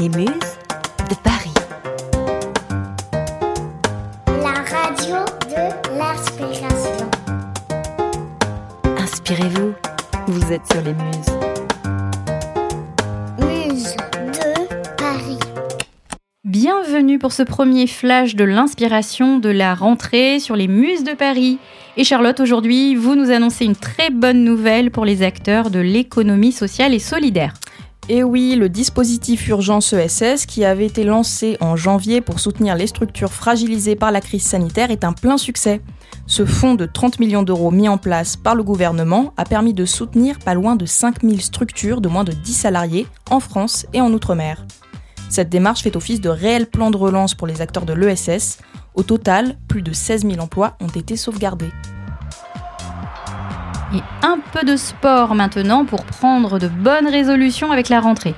Les Muses de Paris. La radio de l'inspiration. Inspirez-vous, vous êtes sur les Muses. Muse de Paris. Bienvenue pour ce premier flash de l'inspiration de la rentrée sur les Muses de Paris. Et Charlotte, aujourd'hui, vous nous annoncez une très bonne nouvelle pour les acteurs de l'économie sociale et solidaire. Et oui, le dispositif Urgence ESS, qui avait été lancé en janvier pour soutenir les structures fragilisées par la crise sanitaire, est un plein succès. Ce fonds de 30 millions d'euros mis en place par le gouvernement a permis de soutenir pas loin de 5000 structures de moins de 10 salariés en France et en Outre-mer. Cette démarche fait office de réel plan de relance pour les acteurs de l'ESS. Au total, plus de 16 000 emplois ont été sauvegardés. Et un peu de sport maintenant pour prendre de bonnes résolutions avec la rentrée.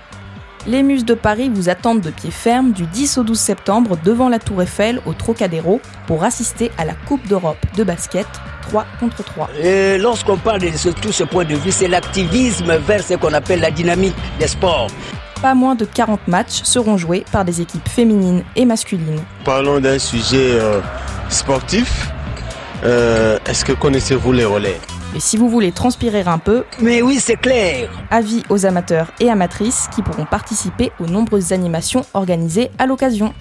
Les Muses de Paris vous attendent de pied ferme du 10 au 12 septembre devant la Tour Eiffel au Trocadéro pour assister à la Coupe d'Europe de basket 3 contre 3. Et lorsqu'on parle de ce- tout ce point de vue, c'est l'activisme vers ce qu'on appelle la dynamique des sports. Pas moins de 40 matchs seront joués par des équipes féminines et masculines. Parlons d'un sujet euh, sportif. Euh, Est-ce que connaissez-vous les relais Et si vous voulez transpirer un peu, Mais oui, c'est clair. avis aux amateurs et amatrices qui pourront participer aux nombreuses animations organisées à l'occasion.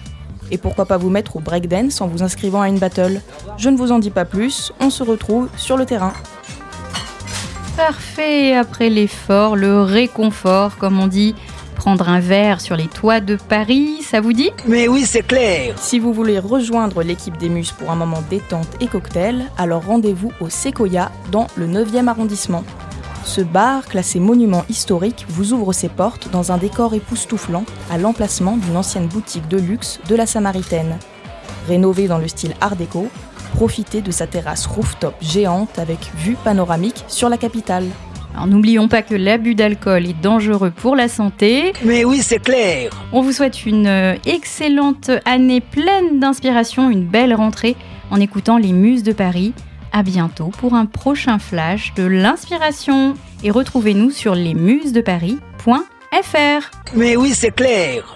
Et pourquoi pas vous mettre au breakdance en vous inscrivant à une battle? Je ne vous en dis pas plus, on se retrouve sur le terrain. Parfait, après l'effort, le réconfort, comme on dit. Prendre un verre sur les toits de Paris, ça vous dit? Mais oui, c'est clair. Si vous voulez rejoindre l'équipe des Muses pour un moment détente et cocktail, alors rendez-vous au Sequoia dans le 9e arrondissement. Ce bar, classé monument historique, vous ouvre ses portes dans un décor époustouflant à l'emplacement d'une ancienne boutique de luxe de la Samaritaine. Rénovée dans le style art déco, profitez de sa terrasse rooftop géante avec vue panoramique sur la capitale. Alors n'oublions pas que l'abus d'alcool est dangereux pour la santé. Mais oui, c'est clair. On vous souhaite une euh, excellente année pleine d'inspiration, une belle rentrée en écoutant les Muses de Paris. À bientôt pour un prochain flash de l'inspiration et retrouvez-nous sur lesmusesdeparis.fr. Mais oui, c'est clair.